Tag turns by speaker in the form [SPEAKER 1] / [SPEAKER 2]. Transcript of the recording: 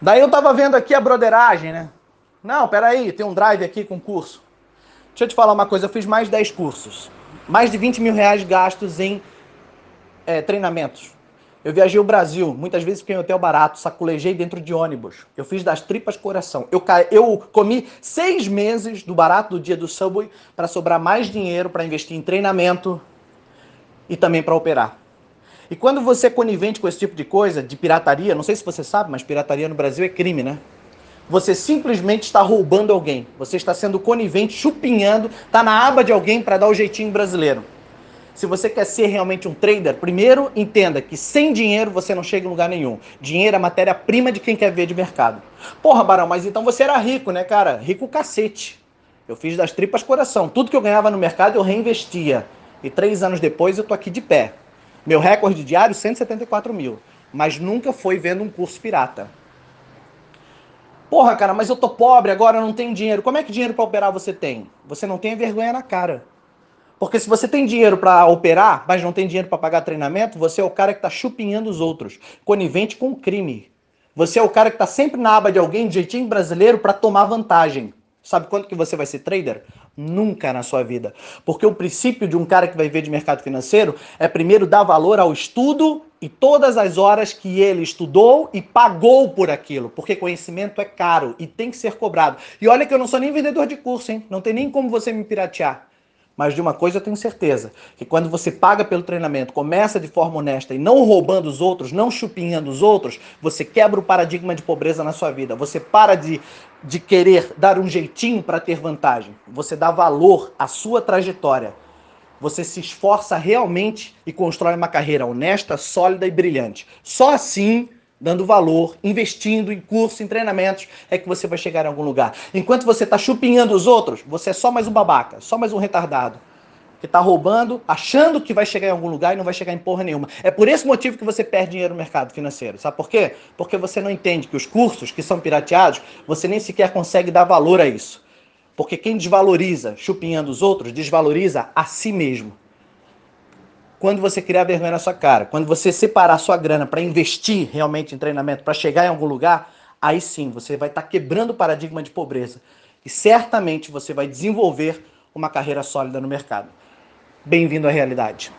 [SPEAKER 1] Daí eu tava vendo aqui a broderagem, né? Não, peraí, tem um drive aqui com curso. Deixa eu te falar uma coisa, eu fiz mais de 10 cursos. Mais de 20 mil reais gastos em é, treinamentos. Eu viajei o Brasil, muitas vezes fiquei em hotel barato, saculejei dentro de ônibus. Eu fiz das tripas coração. Eu, eu comi seis meses do barato do dia do Subway para sobrar mais dinheiro para investir em treinamento e também para operar. E quando você é conivente com esse tipo de coisa, de pirataria, não sei se você sabe, mas pirataria no Brasil é crime, né? Você simplesmente está roubando alguém. Você está sendo conivente, chupinhando, está na aba de alguém para dar o jeitinho brasileiro. Se você quer ser realmente um trader, primeiro entenda que sem dinheiro você não chega em lugar nenhum. Dinheiro é matéria-prima de quem quer ver de mercado. Porra, Barão, mas então você era rico, né, cara? Rico cacete. Eu fiz das tripas coração. Tudo que eu ganhava no mercado eu reinvestia. E três anos depois eu tô aqui de pé. Meu recorde diário, 174 mil. Mas nunca foi vendo um curso pirata. Porra, cara, mas eu tô pobre agora, não tenho dinheiro. Como é que dinheiro para operar você tem? Você não tem vergonha na cara. Porque se você tem dinheiro para operar, mas não tem dinheiro para pagar treinamento, você é o cara que está chupinhando os outros, conivente com o crime. Você é o cara que está sempre na aba de alguém, de jeitinho brasileiro, para tomar vantagem. Sabe quanto que você vai ser trader? Nunca na sua vida. Porque o princípio de um cara que vai ver de mercado financeiro é primeiro dar valor ao estudo e todas as horas que ele estudou e pagou por aquilo. Porque conhecimento é caro e tem que ser cobrado. E olha que eu não sou nem vendedor de curso, hein? Não tem nem como você me piratear. Mas de uma coisa eu tenho certeza, que quando você paga pelo treinamento, começa de forma honesta e não roubando os outros, não chupinhando os outros, você quebra o paradigma de pobreza na sua vida. Você para de, de querer dar um jeitinho para ter vantagem. Você dá valor à sua trajetória. Você se esforça realmente e constrói uma carreira honesta, sólida e brilhante. Só assim dando valor, investindo em cursos, em treinamentos, é que você vai chegar em algum lugar. Enquanto você está chupinhando os outros, você é só mais um babaca, só mais um retardado. Que está roubando, achando que vai chegar em algum lugar e não vai chegar em porra nenhuma. É por esse motivo que você perde dinheiro no mercado financeiro. Sabe por quê? Porque você não entende que os cursos que são pirateados, você nem sequer consegue dar valor a isso. Porque quem desvaloriza chupinhando os outros, desvaloriza a si mesmo quando você criar vergonha na sua cara, quando você separar sua grana para investir realmente em treinamento, para chegar em algum lugar, aí sim você vai estar tá quebrando o paradigma de pobreza. E certamente você vai desenvolver uma carreira sólida no mercado. Bem-vindo à realidade.